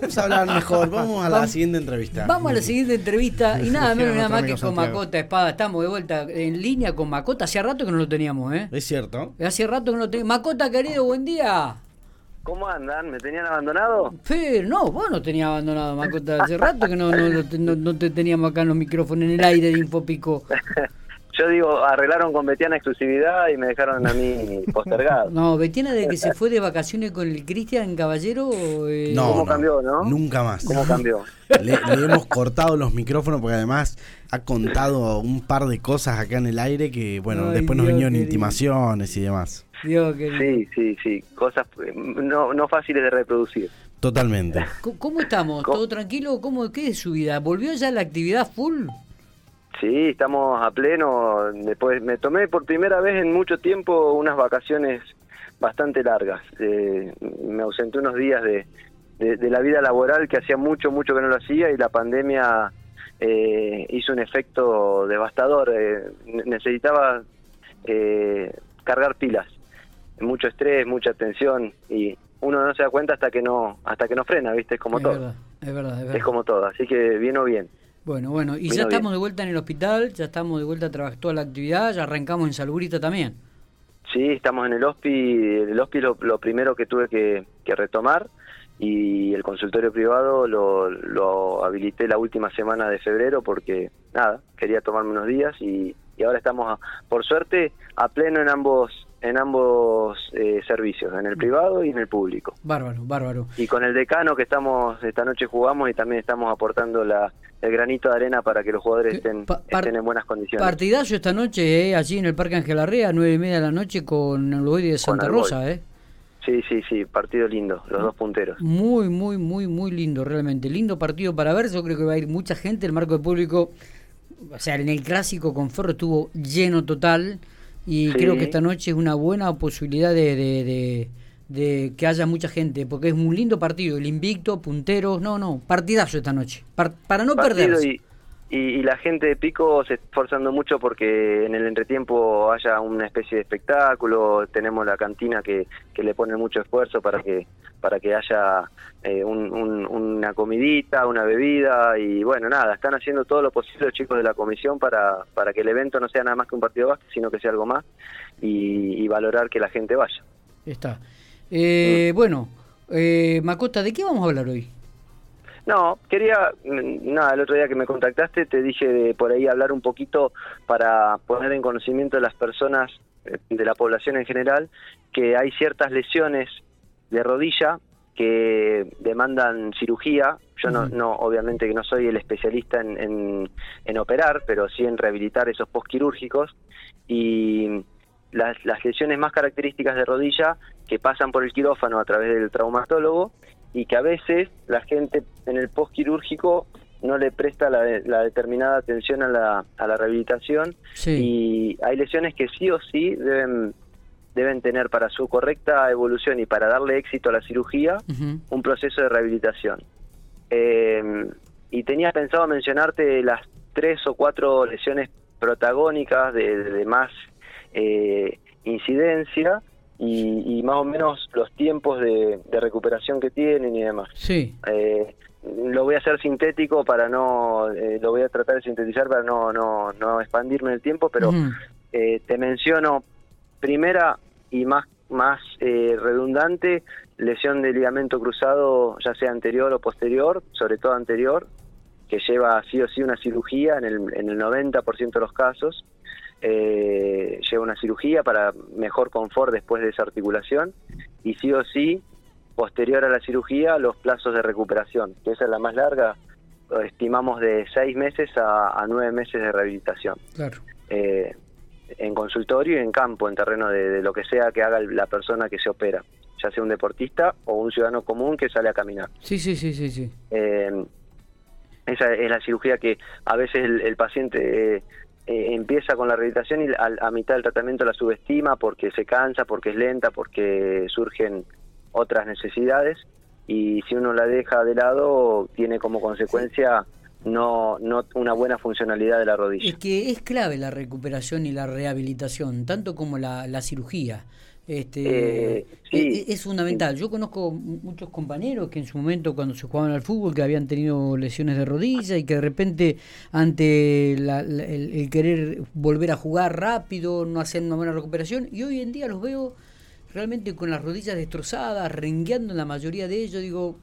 Vamos a hablar mejor, vamos a la siguiente entrevista. Vamos a la siguiente entrevista y nada menos nada más que con Macota Espada. Estamos de vuelta en línea con Macota. Hacía rato que no lo teníamos, ¿eh? Es cierto. Hace rato que no lo teníamos. Macota, querido, buen día. ¿Cómo andan? ¿Me tenían abandonado? Pero no, vos no tenías abandonado, Macota. Hace rato que no, no, no, no te teníamos acá en los micrófonos, en el aire de Infopico. Digo, arreglaron con Betiana exclusividad y me dejaron a mí postergado. No, Betiana de que se fue de vacaciones con el Cristian Caballero. Eh... No, ¿Cómo cambió, no? Nunca más. ¿Cómo cambió? Le, le, hemos cortado los micrófonos porque además ha contado un par de cosas acá en el aire que, bueno, Ay, después nos Dios vinieron querido. intimaciones y demás. Dios querido. Sí, sí, sí. Cosas no, no fáciles de reproducir. Totalmente. ¿Cómo- ¿Cómo estamos? ¿Cómo? ¿Todo tranquilo? ¿Cómo, ¿Qué es su vida? ¿Volvió ya la actividad full? Sí, estamos a pleno. Después me tomé por primera vez en mucho tiempo unas vacaciones bastante largas. Eh, me ausenté unos días de, de, de la vida laboral que hacía mucho, mucho que no lo hacía y la pandemia eh, hizo un efecto devastador. Eh, ne- necesitaba eh, cargar pilas, mucho estrés, mucha tensión y uno no se da cuenta hasta que no hasta que no frena, ¿viste? Es como es todo. verdad, es verdad, es verdad. Es como todo. Así que bien o bien. Bueno, bueno, y Vino ya estamos bien. de vuelta en el hospital, ya estamos de vuelta a trabajar toda la actividad, ya arrancamos en Salubrita también. Sí, estamos en el HOSPI. El HOSPI lo, lo primero que tuve que, que retomar y el consultorio privado lo, lo habilité la última semana de febrero porque, nada, quería tomarme unos días y, y ahora estamos, a- por suerte, a pleno en ambos en ambos eh, servicios, en el privado y en el público. Bárbaro, bárbaro. Y con el decano que estamos, esta noche jugamos y también estamos aportando la, el granito de arena para que los jugadores estén, Pa- par- estén en buenas condiciones. Partidazo esta noche, eh, allí en el Parque Ángel Arrea, nueve y media de la noche con el Boy de Santa Alboy. Rosa, eh. Sí, sí, sí, partido lindo, los dos punteros. Muy, muy, muy, muy lindo, realmente. Lindo partido para ver. Yo creo que va a ir mucha gente. El marco de público, o sea, en el clásico con Ferro estuvo lleno total. Y Sí. creo que esta noche es una buena posibilidad de, de, de- de que haya mucha gente, porque es un lindo partido. El invicto, punteros, no, no, partidazo esta noche. Par- para no perderse. y, y, y la gente de Pico se está esforzando mucho porque en el entretiempo haya una especie de espectáculo, tenemos la cantina que, que le pone mucho esfuerzo para que para que haya eh, un- un- una comidita, una bebida y bueno, nada, están haciendo todo lo posible los chicos de la comisión para, para que el evento no sea nada más que un partido de básquet, sino que sea algo más y, y valorar que la gente vaya. Está. Eh, Bueno, eh, Macota, ¿de qué vamos a hablar hoy? No, quería, mm, nada, el otro día que me contactaste te dije de por ahí hablar un poquito para poner en conocimiento de las personas, eh, de la población en general, que hay ciertas lesiones de rodilla que demandan cirugía. Yo no, no obviamente que no soy el especialista en, en, en operar, pero sí en rehabilitar esos postquirúrgicos y las, las lesiones más características de rodilla que pasan por el quirófano a través del traumatólogo y que a veces la gente en el postquirúrgico no le presta la, la determinada atención a la, a la rehabilitación Sí. y hay lesiones que sí o sí deben deben tener para su correcta evolución y para darle éxito a la cirugía un proceso de rehabilitación. Eh, y tenía pensado mencionarte las tres o cuatro lesiones protagónicas de, de- de más eh, incidencia y, y más o menos los tiempos de, de recuperación que tienen y demás. Sí. Eh, lo voy a hacer sintético para no, eh, lo voy a tratar de sintetizar para no, no, no expandirme en el tiempo, pero eh, te menciono primera y más más eh, redundante lesión de ligamento cruzado ya sea anterior o posterior sobre todo anterior que lleva sí o sí una cirugía en el, en el 90% de los casos eh, lleva una cirugía para mejor confort después de esa articulación y sí o sí posterior a la cirugía los plazos de recuperación que esa es la más larga estimamos de seis meses a, a nueve meses de rehabilitación Claro. eh, en consultorio y en campo, en terreno de, de lo que sea que haga la persona que se opera, ya sea un deportista o un ciudadano común que sale a caminar. Sí, sí, sí, sí, sí. Eh, esa es la cirugía que a veces el, el paciente eh, eh, empieza con la rehabilitación y a, a mitad del tratamiento la subestima porque se cansa, porque es lenta, porque surgen otras necesidades y si uno la deja de lado tiene como consecuencia no, no una buena funcionalidad de la rodilla. Es que es clave la recuperación y la rehabilitación, tanto como la, la cirugía. Este, eh, es, fundamental. Yo conozco muchos compañeros que en su momento cuando se jugaban al fútbol que habían tenido lesiones de rodilla y que de repente ante el, querer volver a jugar rápido, no hacer una buena recuperación y hoy en día los veo realmente con las rodillas destrozadas, rengueando en la mayoría de ellos. Digo,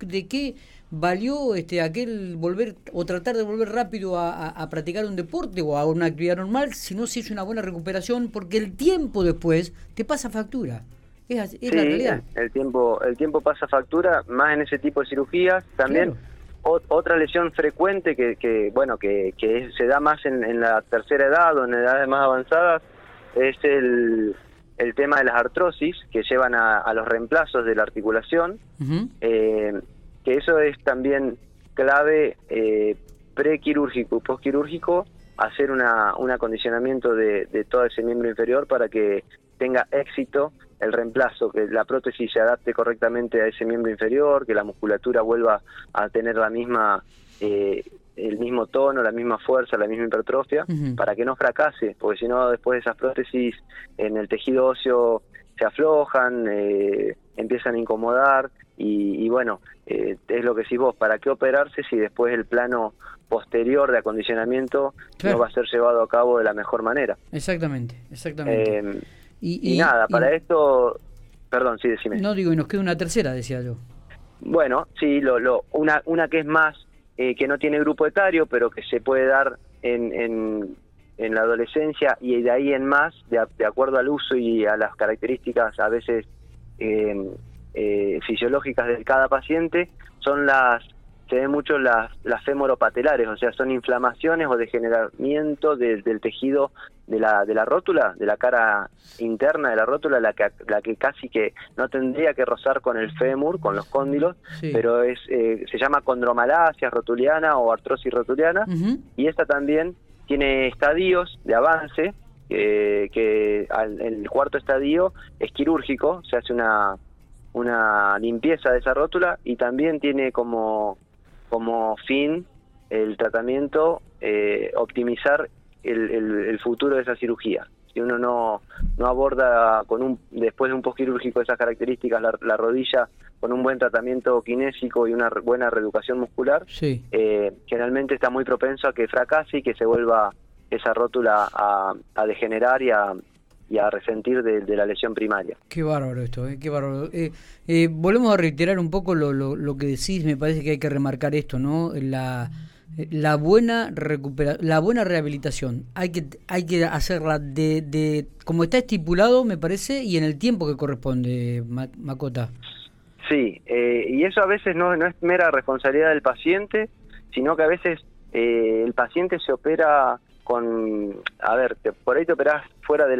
¿de qué valió este aquel volver o tratar de volver rápido a, practicar un deporte o a una actividad normal si no se hizo una buena recuperación porque el tiempo después te pasa factura. Es, la realidad. el tiempo el tiempo pasa factura más en ese tipo de cirugías también. Otra lesión frecuente que, que bueno que, que, se da más en, la tercera edad o en edades más avanzadas es el el tema de las artrosis que llevan a, los reemplazos de la articulación que eso es también clave eh, prequirúrgico y postquirúrgico, hacer una, un acondicionamiento de, todo ese miembro inferior para que tenga éxito el reemplazo, que la prótesis se adapte correctamente a ese miembro inferior, que la musculatura vuelva a tener la misma eh, el mismo tono, la misma fuerza, la misma hipertrofia, para que no fracase, porque si no después esas prótesis en el tejido óseo se aflojan, eh, empiezan a incomodar y, bueno, eh, es lo que decís vos, ¿para qué operarse si después el plano posterior de acondicionamiento no va a ser llevado a cabo de la mejor manera? Exactamente, exactamente. Eh, y, nada, para esto, perdón, sí, decime. No digo, y nos queda una tercera, decía yo. Bueno, sí, lo, lo, una, una que es más, eh, que no tiene grupo etario, pero que se puede dar en, en, en la adolescencia y de ahí en más, de, acuerdo al uso y a las características a veces eh, eh, fisiológicas de cada paciente son las se ven mucho las, las femoropatelares, o sea, son inflamaciones o degeneramiento del tejido de la, de la rótula, de la cara interna de la rótula, la que, la que casi que no tendría que rozar con el fémur, con los cóndilos, pero es eh, se llama condromalacia rotuliana o artrosis rotuliana, y esta también tiene estadios de avance, eh, que el cuarto estadio es quirúrgico, se hace una una limpieza de esa rótula y también tiene como, como fin el tratamiento eh, optimizar el, el, futuro de esa cirugía. Si uno no, no aborda con un después de un postquirúrgico esas características la, rodilla con un buen tratamiento kinésico y una buena reeducación muscular, eh, generalmente está muy propenso a que fracase y que se vuelva esa rótula a, a degenerar y a, y a resentir de, la lesión primaria. Qué bárbaro esto, ¿eh? qué bárbaro. Eh, eh, volvemos a reiterar un poco lo, lo, que decís, me parece que hay que remarcar esto, ¿no? La, la buena recupera la buena rehabilitación hay que hay que hacerla de, de como está estipulado me parece y en el tiempo que corresponde Macota sí y eso a veces no, no es mera responsabilidad del paciente sino que a veces el paciente se opera con, a ver, por ahí te operás fuera de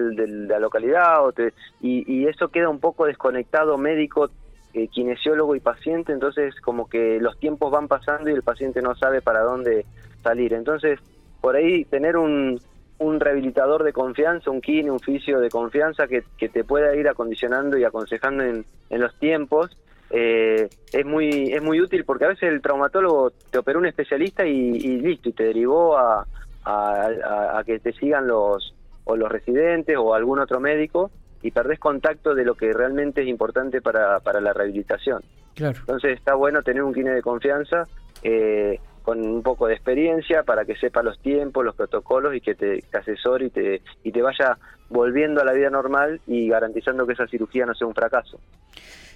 la localidad o te, y, eso queda un poco desconectado médico, eh, kinesiólogo y paciente, entonces como que los tiempos van pasando y el paciente no sabe para dónde salir. Entonces, por ahí tener un, un rehabilitador de confianza, un kine, un fisio de confianza que, que te pueda ir acondicionando y aconsejando en, en los tiempos, eh, es muy es muy útil porque a veces el traumatólogo te operó un especialista y, y listo, y te derivó a, a, que te sigan los o los residentes o algún otro médico y perdés contacto de lo que realmente es importante para, para la rehabilitación. Claro. Entonces está bueno tener un kine de confianza eh, con un poco de experiencia para que sepa los tiempos, los protocolos y que te, asesore y te, y te vaya volviendo a la vida normal y garantizando que esa cirugía no sea un fracaso.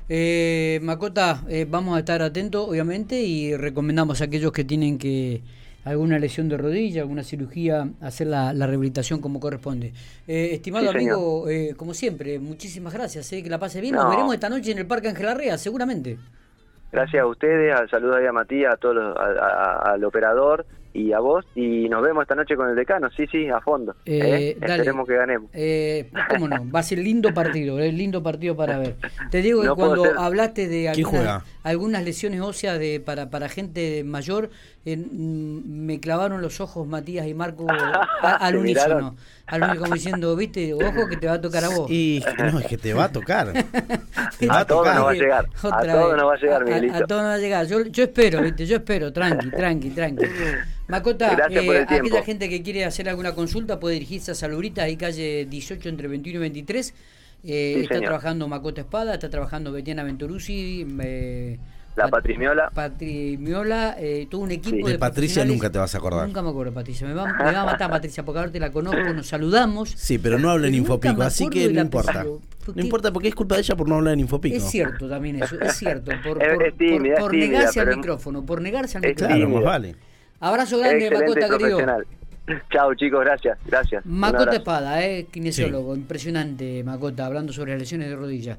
Eh, Macota, eh, vamos a estar atentos obviamente y recomendamos a aquellos que tienen que alguna lesión de rodilla, alguna cirugía, hacer la, rehabilitación como corresponde. Eh, estimado amigo, eh, como siempre, muchísimas gracias, eh, que la pase bien. Nos veremos esta noche en el Parque Ángel Arrea, seguramente. Gracias a ustedes, al saludo a Matías, a todos al operador y a vos y nos vemos esta noche con el decano, sí, sí, a fondo. Eh, ¿eh? Esperemos que ganemos. Eh, ¿Cómo no? Va a ser lindo partido, es lindo partido para ver. Te digo que cuando hablaste de algunas, lesiones óseas de para, para gente mayor, mm, me clavaron los ojos Matías y Marco al unísono. Al unísono como diciendo, viste, ojo que te va a tocar a vos. Y no, es que te va a tocar. a todos nos va a llegar. a todos nos va a llegar, Miguelito. A, todos nos va a llegar. Yo, yo espero, viste, yo espero, tranqui, tranqui, tranqui. Macota, eh, aquella gente que quiere hacer alguna consulta puede dirigirse a Salubrita, ahí calle 18 entre 21 y 23. Eh, está trabajando Macota Espada, está trabajando Betiana Venturuzzi. Eh, la Patrimiola. Patrimiola, eh, todo un equipo de, Patricia nunca te vas a acordar. Nunca me acuerdo, Patricia. Me va, me va a matar, Patricia, porque ahora te la conozco, nos saludamos. Sí, pero no habla en Infopico, así que no importa. No importa porque es culpa de ella por no hablar en Infopico. Es cierto también eso, es cierto. Por, por, negarse al micrófono, por negarse al micrófono. Claro, más vale. Abrazo grande, Macota, querido. Chao chicos, gracias, gracias. Macota Espada, eh, kinesiólogo, impresionante Macota, hablando sobre las lesiones de rodilla.